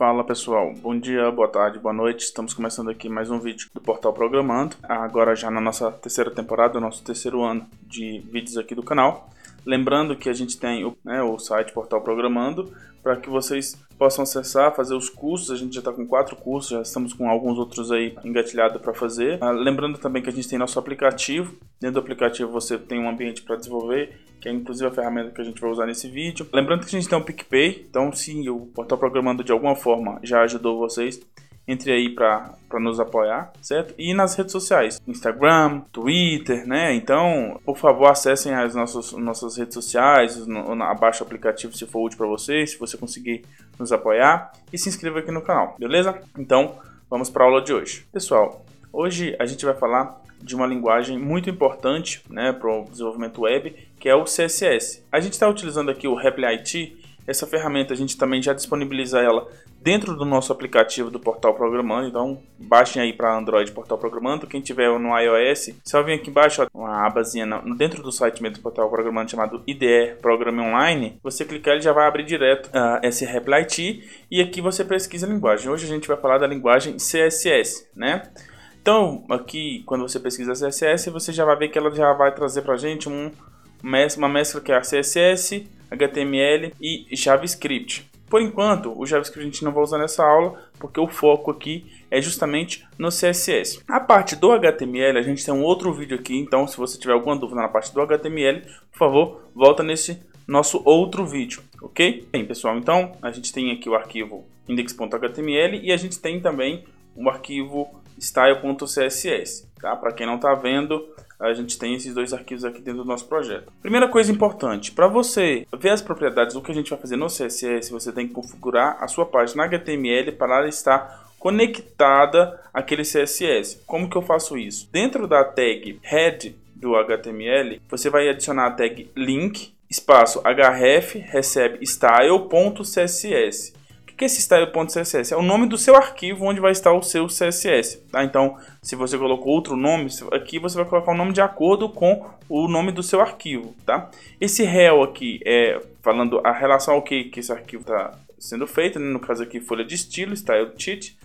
Fala pessoal, bom dia, boa tarde, boa noite. Estamos começando aqui mais um vídeo do Portal Programando. Agora já na nossa terceira temporada, nosso terceiro ano de vídeos aqui do canal. Lembrando que a gente tem o, né, o site Portal Programando para que vocês possam acessar, fazer os cursos. A gente já está com quatro cursos, já estamos com alguns outros aí engatilhados para fazer. Ah, lembrando também que a gente tem nosso aplicativo. Dentro do aplicativo você tem um ambiente para desenvolver, que é inclusive a ferramenta que a gente vai usar nesse vídeo. Lembrando que a gente tem um PicPay, então se o Portal Programando de alguma forma já ajudou vocês, entre aí para nos apoiar, certo? E nas redes sociais, Instagram, Twitter, né? Então, por favor, acessem as nossas, nossas redes sociais, no, abaixo o aplicativo se for útil para você, se você conseguir nos apoiar e se inscreva aqui no canal, beleza? Então, vamos para a aula de hoje. Pessoal, hoje a gente vai falar de uma linguagem muito importante né, para o desenvolvimento web, que é o CSS. A gente está utilizando aqui o Reply IT, essa ferramenta a gente também já disponibiliza ela dentro do nosso aplicativo do Portal Programando. Então, baixem aí para Android Portal Programando. Quem tiver no iOS, só vem aqui embaixo, ó, uma abazinha dentro do site mesmo do Portal Programando chamado IDE Programa Online. Você clicar, ele já vai abrir direto uh, esse Reply e aqui você pesquisa a linguagem. Hoje a gente vai falar da linguagem CSS, né? Então, aqui, quando você pesquisa CSS, você já vai ver que ela já vai trazer para gente um, uma mescla que é a CSS, HTML e JavaScript. Por enquanto, o JavaScript a gente não vai usar nessa aula, porque o foco aqui é justamente no CSS. A parte do HTML, a gente tem um outro vídeo aqui, então se você tiver alguma dúvida na parte do HTML, por favor, volta nesse nosso outro vídeo, ok? Bem, pessoal, então a gente tem aqui o arquivo index.html e a gente tem também o arquivo style.css, tá? Para quem não está vendo, a gente tem esses dois arquivos aqui dentro do nosso projeto. Primeira coisa importante, para você ver as propriedades do que a gente vai fazer no CSS, você tem que configurar a sua página HTML para ela estar conectada àquele CSS. Como que eu faço isso? Dentro da tag head do HTML, você vai adicionar a tag link espaço href recebe style.css que esse style.css? É o nome do seu arquivo onde vai estar o seu CSS. Tá? Então, se você colocou outro nome, aqui você vai colocar o nome de acordo com o nome do seu arquivo. Tá? Esse rel aqui é falando a relação ao que, que esse arquivo está sendo feito, né? no caso aqui folha de estilo, style sheet,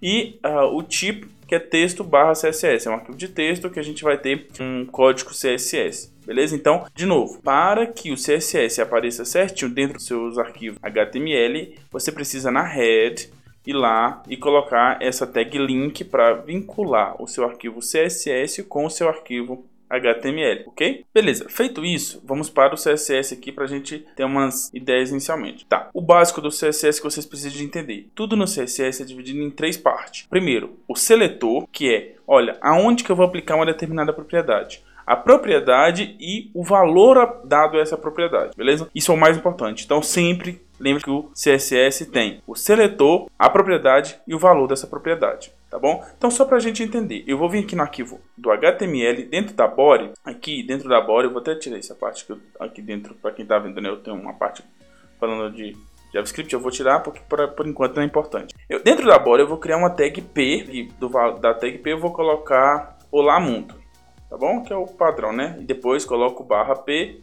e uh, o tipo que é texto barra CSS, é um arquivo de texto que a gente vai ter um código CSS. Beleza? Então, de novo, para que o CSS apareça certinho dentro dos seus arquivos HTML, você precisa na head ir lá e colocar essa tag link para vincular o seu arquivo CSS com o seu arquivo HTML, ok? Beleza, feito isso, vamos para o CSS aqui para a gente ter umas ideias inicialmente. Tá, o básico do CSS que vocês precisam de entender. Tudo no CSS é dividido em três partes. Primeiro, o seletor, que é, olha, aonde que eu vou aplicar uma determinada propriedade a propriedade e o valor dado a essa propriedade, beleza? Isso é o mais importante. Então sempre lembre que o CSS tem o seletor, a propriedade e o valor dessa propriedade, tá bom? Então só para a gente entender, eu vou vir aqui no arquivo do HTML dentro da body, aqui dentro da body, eu vou até tirar essa parte que eu, aqui dentro para quem está vendo, né? Eu tenho uma parte falando de JavaScript eu vou tirar porque por, por enquanto não é importante. Eu, dentro da body eu vou criar uma tag P e do, da tag P eu vou colocar Olá Mundo tá bom? Que é o padrão, né? E depois coloco barra P,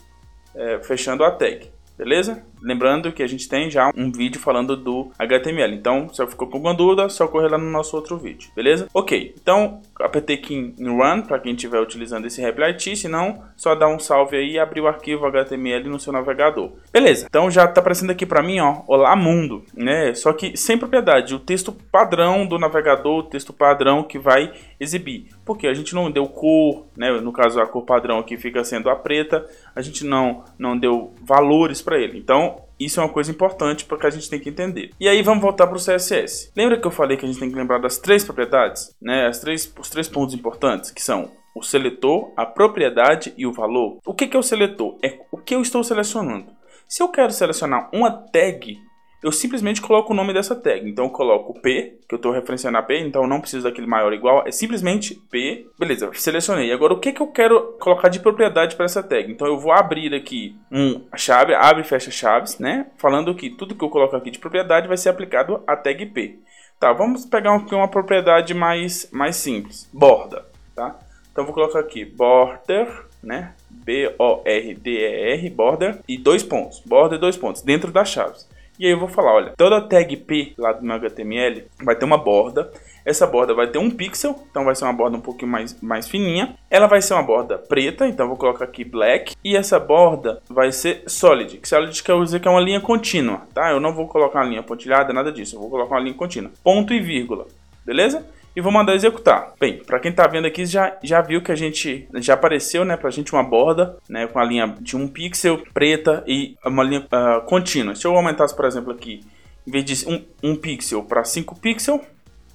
é, fechando a tag, beleza? Lembrando que a gente tem já um vídeo falando do HTML, então se ficou com alguma dúvida, só correr lá no nosso outro vídeo, beleza? Ok, então apertei aqui em Run para quem estiver utilizando esse Replit, se não, só dá um salve aí e abrir o arquivo HTML no seu navegador. Beleza, então já está aparecendo aqui para mim, ó, Olá Mundo, né? Só que sem propriedade, o texto padrão do navegador, o texto padrão que vai exibir. Porque a gente não deu cor, né? No caso a cor padrão aqui fica sendo a preta, a gente não não deu valores para ele. Então isso é uma coisa importante porque a gente tem que entender. E aí vamos voltar para o CSS. Lembra que eu falei que a gente tem que lembrar das três propriedades, né? As três, os três pontos importantes que são o seletor, a propriedade e o valor. O que é o seletor? É o que eu estou selecionando. Se eu quero selecionar uma tag eu simplesmente coloco o nome dessa tag. Então eu coloco P, que eu estou referenciando a P, então eu não preciso daquele maior igual, é simplesmente P. Beleza, selecionei. Agora o que, que eu quero colocar de propriedade para essa tag? Então eu vou abrir aqui um chave, abre e fecha chaves, né? Falando que tudo que eu coloco aqui de propriedade vai ser aplicado à tag P. Tá, vamos pegar aqui uma propriedade mais, mais simples, borda, tá? Então vou colocar aqui border, né? B-O-R-D-E-R, border, e dois pontos, border dois pontos, dentro das chaves. E aí eu vou falar, olha, toda tag P lá do meu HTML vai ter uma borda. Essa borda vai ter um pixel, então vai ser uma borda um pouquinho mais, mais fininha. Ela vai ser uma borda preta, então vou colocar aqui black. E essa borda vai ser solid, que solid quer dizer que é uma linha contínua, tá? Eu não vou colocar uma linha pontilhada, nada disso. Eu vou colocar uma linha contínua. Ponto e vírgula, beleza? E vou mandar executar. Bem, para quem está vendo aqui já, já viu que a gente já apareceu, né, para a gente uma borda, né, com a linha de um pixel preta e uma linha uh, contínua. Se eu aumentasse, por exemplo, aqui, em vez de um, um pixel para 5 pixels,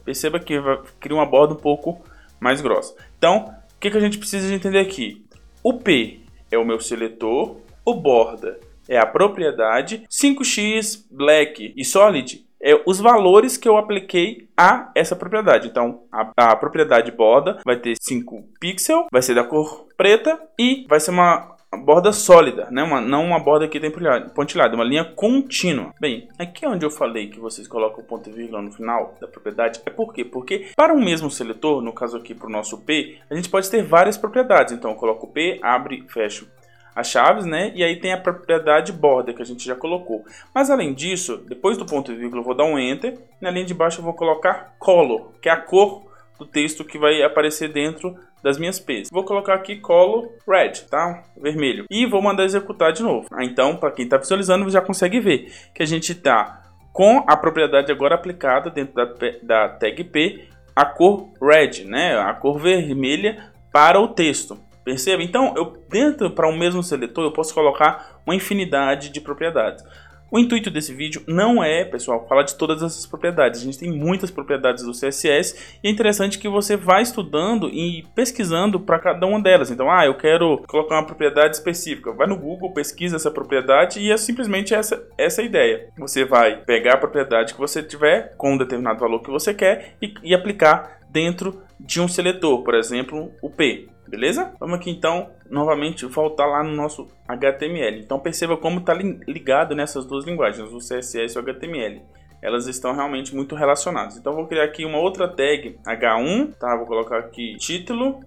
perceba que vai criar uma borda um pouco mais grossa. Então, o que, que a gente precisa de entender aqui? O P é o meu seletor, o borda é a propriedade, 5x, black e solid é os valores que eu apliquei a essa propriedade. Então, a, a propriedade borda vai ter 5 pixels, vai ser da cor preta e vai ser uma borda sólida, né? Uma, não uma borda que tem pontilhada, uma linha contínua. Bem, aqui é onde eu falei que vocês colocam o ponto e vírgula no final da propriedade. É por quê? Porque para um mesmo seletor, no caso aqui para o nosso P, a gente pode ter várias propriedades. Então eu coloco P, abre, fecho as chaves, né? E aí tem a propriedade border que a gente já colocou. Mas além disso, depois do ponto e vírgula eu vou dar um enter. Na linha de baixo eu vou colocar color, que é a cor do texto que vai aparecer dentro das minhas P's. Vou colocar aqui color red, tá? Vermelho. E vou mandar executar de novo. Ah, então, para quem está visualizando, já consegue ver que a gente está com a propriedade agora aplicada dentro da, da tag P, a cor red, né? A cor vermelha para o texto. Perceba? Então, eu dentro para um mesmo seletor eu posso colocar uma infinidade de propriedades. O intuito desse vídeo não é, pessoal, falar de todas essas propriedades. A gente tem muitas propriedades do CSS e é interessante que você vá estudando e pesquisando para cada uma delas. Então, ah, eu quero colocar uma propriedade específica. Vai no Google, pesquisa essa propriedade e é simplesmente essa, essa ideia. Você vai pegar a propriedade que você tiver com um determinado valor que você quer e, e aplicar dentro de um seletor, por exemplo, o P. Beleza? Vamos aqui então, novamente, voltar lá no nosso HTML. Então perceba como está ligado nessas duas linguagens, o CSS e o HTML. Elas estão realmente muito relacionadas. Então vou criar aqui uma outra tag H1, tá? Vou colocar aqui título,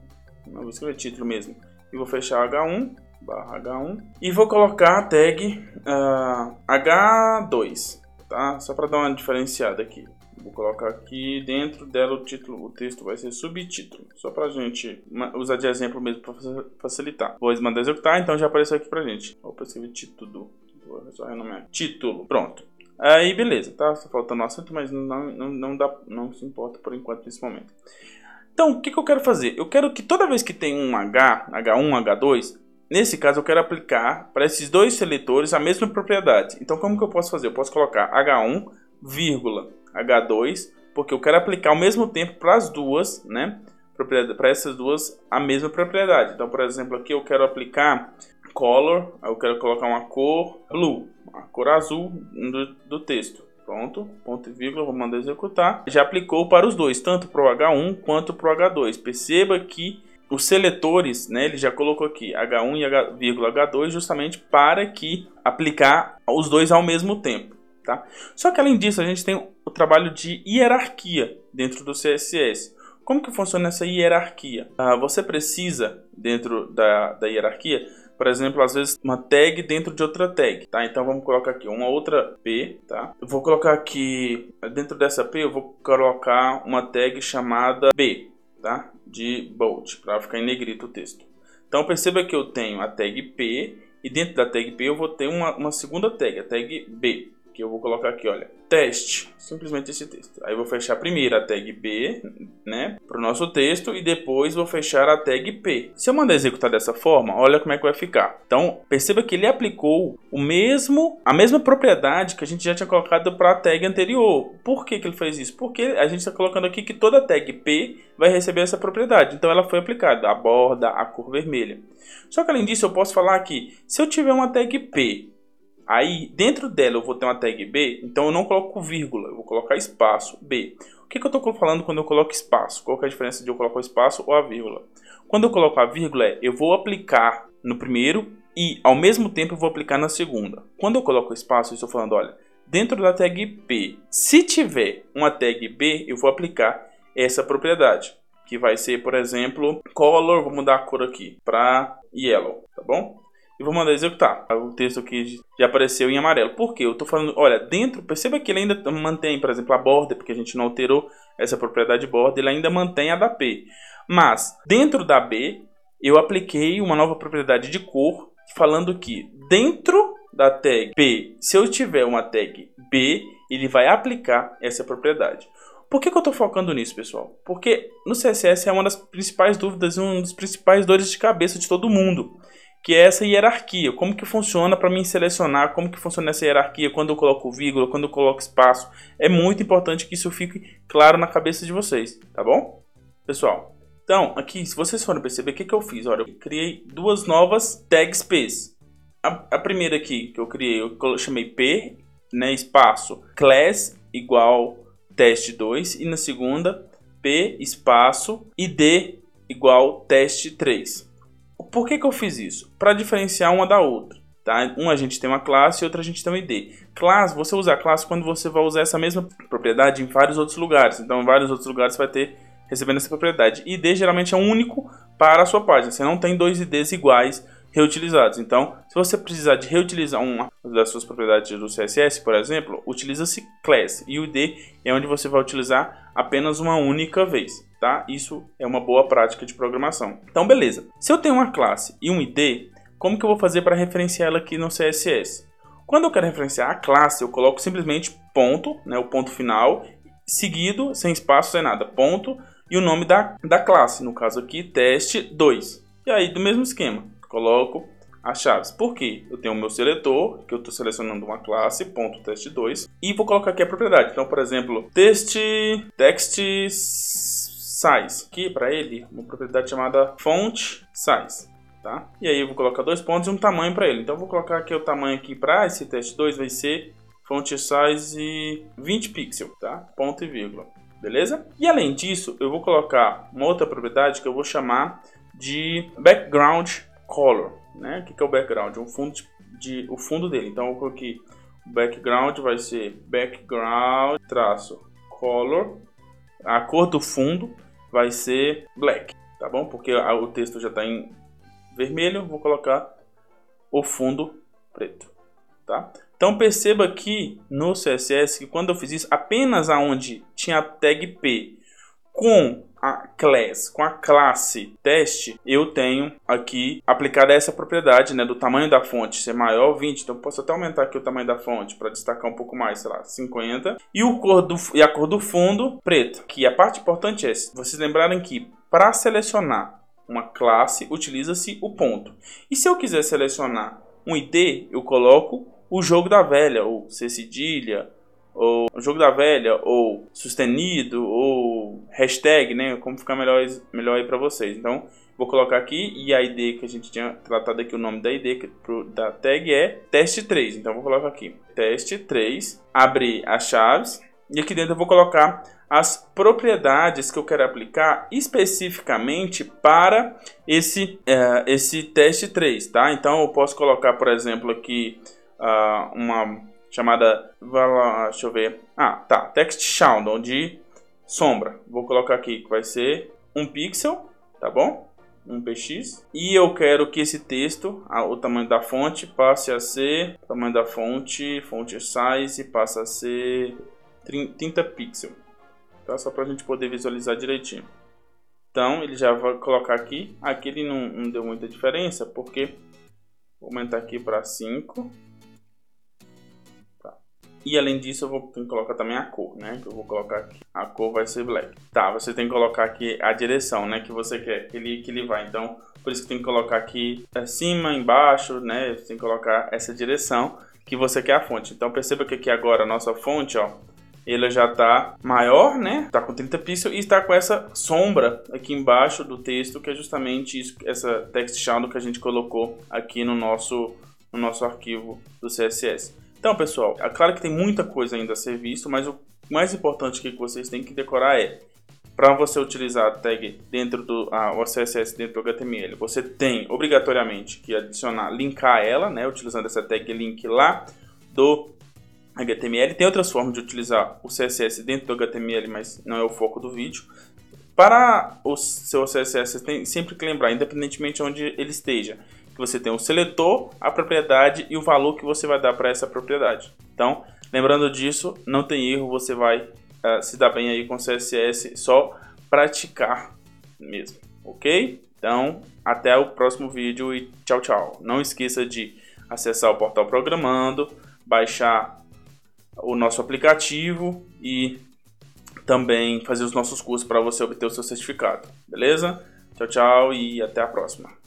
não vou escrever título mesmo, e vou fechar H1 barra H1 e vou colocar a tag uh, H2, tá? Só para dar uma diferenciada aqui. Vou colocar aqui dentro dela o título, o texto vai ser subtítulo. Só pra gente usar de exemplo mesmo para facilitar. Vou mandar executar, então já apareceu aqui pra gente. Opa, escrevi título. Vou só renomear. Título, pronto. Aí beleza, tá? Só faltando o acento, mas não, não, não, dá, não se importa por enquanto nesse momento. Então, o que, que eu quero fazer? Eu quero que toda vez que tem um H, H1, H2, nesse caso eu quero aplicar para esses dois seletores a mesma propriedade. Então, como que eu posso fazer? Eu posso colocar H1, vírgula, H2, porque eu quero aplicar ao mesmo tempo para as duas, né? Para essas duas a mesma propriedade. Então, por exemplo, aqui eu quero aplicar color, eu quero colocar uma cor blue, a cor azul do, do texto. Pronto, ponto e vírgula, vou mandar executar. Já aplicou para os dois, tanto para o H1 quanto para o H2. Perceba que os seletores, né, ele já colocou aqui H1 e H, H2 justamente para que aplicar os dois ao mesmo tempo. Tá? Só que além disso, a gente tem o trabalho de hierarquia dentro do CSS. Como que funciona essa hierarquia? Ah, você precisa, dentro da, da hierarquia, por exemplo, às vezes uma tag dentro de outra tag, tá? Então vamos colocar aqui uma outra P, tá? Eu vou colocar aqui, dentro dessa P, eu vou colocar uma tag chamada B, tá? De bold, para ficar em negrito o texto. Então perceba que eu tenho a tag P e dentro da tag P eu vou ter uma, uma segunda tag, a tag B que eu vou colocar aqui, olha, teste, simplesmente esse texto. Aí vou fechar primeiro a tag B, né, para o nosso texto e depois vou fechar a tag P. Se eu mandar executar dessa forma, olha como é que vai ficar. Então, perceba que ele aplicou o mesmo, a mesma propriedade que a gente já tinha colocado para a tag anterior. Por que, que ele fez isso? Porque a gente está colocando aqui que toda tag P vai receber essa propriedade. Então, ela foi aplicada, a borda, a cor vermelha. Só que além disso, eu posso falar que se eu tiver uma tag P Aí, dentro dela eu vou ter uma tag B, então eu não coloco vírgula, eu vou colocar espaço B. O que, que eu estou falando quando eu coloco espaço? Qual é a diferença de eu colocar o espaço ou a vírgula? Quando eu coloco a vírgula, é, eu vou aplicar no primeiro e, ao mesmo tempo, eu vou aplicar na segunda. Quando eu coloco espaço, eu estou falando, olha, dentro da tag P, se tiver uma tag B, eu vou aplicar essa propriedade, que vai ser, por exemplo, color, vou mudar a cor aqui para yellow, tá bom? E vou mandar executar. O texto aqui já apareceu em amarelo. Por quê? Eu estou falando, olha, dentro, perceba que ele ainda mantém, por exemplo, a borda, porque a gente não alterou essa propriedade borda, ele ainda mantém a da P. Mas, dentro da B, eu apliquei uma nova propriedade de cor, falando que dentro da tag P, se eu tiver uma tag B, ele vai aplicar essa propriedade. Por que, que eu estou focando nisso, pessoal? Porque no CSS é uma das principais dúvidas e um dos principais dores de cabeça de todo mundo, que é essa hierarquia. Como que funciona para mim selecionar, como que funciona essa hierarquia, quando eu coloco vírgula, quando eu coloco espaço. É muito importante que isso fique claro na cabeça de vocês, tá bom? Pessoal, então, aqui, se vocês forem perceber, o que, que eu fiz? Olha, eu criei duas novas tags P's. A, a primeira aqui que eu criei, eu chamei P, né, espaço, class igual teste 2 e na segunda P espaço ID igual teste 3. Por que, que eu fiz isso? Para diferenciar uma da outra. Tá? Um a gente tem uma classe e outra a gente tem um ID. Classe, você usa a classe quando você vai usar essa mesma propriedade em vários outros lugares. Então, em vários outros lugares você vai ter recebendo essa propriedade. ID geralmente é único para a sua página. Você não tem dois IDs iguais reutilizados. Então, se você precisar de reutilizar uma das suas propriedades do CSS, por exemplo, utiliza-se class e o id é onde você vai utilizar apenas uma única vez, tá? Isso é uma boa prática de programação. Então, beleza. Se eu tenho uma classe e um id, como que eu vou fazer para referenciar ela aqui no CSS? Quando eu quero referenciar a classe, eu coloco simplesmente ponto, né, o ponto final, seguido, sem espaço, sem nada, ponto, e o nome da, da classe, no caso aqui, teste 2. E aí, do mesmo esquema, coloco as chaves. Por quê? Eu tenho o meu seletor, que eu estou selecionando uma classe, ponto teste 2, e vou colocar aqui a propriedade. Então, por exemplo, text, text size, aqui para ele, uma propriedade chamada font size. Tá? E aí eu vou colocar dois pontos e um tamanho para ele. Então eu vou colocar aqui o tamanho aqui para esse teste 2 vai ser font size 20 pixels, tá? Ponto e vírgula. Beleza? E além disso, eu vou colocar uma outra propriedade que eu vou chamar de background color, né? O que, é o background? Um fundo de, de, o fundo dele. Então eu coloquei background vai ser background traço color. A cor do fundo vai ser black, tá bom? Porque o texto já está em vermelho, vou colocar o fundo preto, tá? Então perceba aqui no CSS que quando eu fiz isso, apenas aonde tinha a tag P com a class, com a classe teste, eu tenho aqui aplicada essa propriedade, né, do tamanho da fonte ser maior 20, então posso até aumentar aqui o tamanho da fonte para destacar um pouco mais, sei lá, 50, e o cor do e a cor do fundo preto. Que a parte importante é, vocês lembrarem que para selecionar uma classe utiliza-se o ponto. E se eu quiser selecionar um ID, eu coloco o jogo da velha, ou C cedilha, ou jogo da velha, ou sustenido, ou hashtag, né? Como ficar melhor, melhor aí para vocês. Então, vou colocar aqui e a ID que a gente tinha tratado aqui, o nome da ID pro, da tag é teste 3. Então, vou colocar aqui teste 3, abrir as chaves e aqui dentro eu vou colocar as propriedades que eu quero aplicar especificamente para esse, uh, esse teste 3, tá? Então, eu posso colocar, por exemplo, aqui uh, uma chamada, deixa eu ver, ah, tá, text shadow de sombra. Vou colocar aqui que vai ser um pixel, tá bom? Um px. E eu quero que esse texto, o tamanho da fonte, passe a ser, tamanho da fonte, fonte size, passa a ser 30 pixels. Tá? Só para a gente poder visualizar direitinho. Então, ele já vai colocar aqui. Aqui ele não, não deu muita diferença, porque vou aumentar aqui para 5. E além disso, eu vou ter que colocar também a cor, né? Que eu vou colocar aqui. A cor vai ser black. Tá, você tem que colocar aqui a direção, né? Que você quer que ele, que ele vai. Então, por isso que tem que colocar aqui acima, embaixo, né? Você tem que colocar essa direção que você quer a fonte. Então, perceba que aqui agora a nossa fonte, ó, ela já tá maior, né? Tá com 30 pixels e está com essa sombra aqui embaixo do texto, que é justamente isso, essa text shadow que a gente colocou aqui no nosso, no nosso arquivo do CSS. Então, pessoal, é claro que tem muita coisa ainda a ser visto, mas o mais importante que vocês têm que decorar é para você utilizar a tag dentro do ah, o CSS dentro do HTML, você tem obrigatoriamente que adicionar, linkar ela, né, utilizando essa tag link lá do HTML. Tem outras formas de utilizar o CSS dentro do HTML, mas não é o foco do vídeo. Para o seu CSS, você tem sempre que lembrar, independentemente de onde ele esteja, você tem o seletor, a propriedade e o valor que você vai dar para essa propriedade. Então, lembrando disso, não tem erro, você vai uh, se dar bem aí com CSS, só praticar mesmo, ok? Então, até o próximo vídeo e tchau, tchau. Não esqueça de acessar o portal Programando, baixar o nosso aplicativo e também fazer os nossos cursos para você obter o seu certificado, beleza? Tchau, tchau e até a próxima.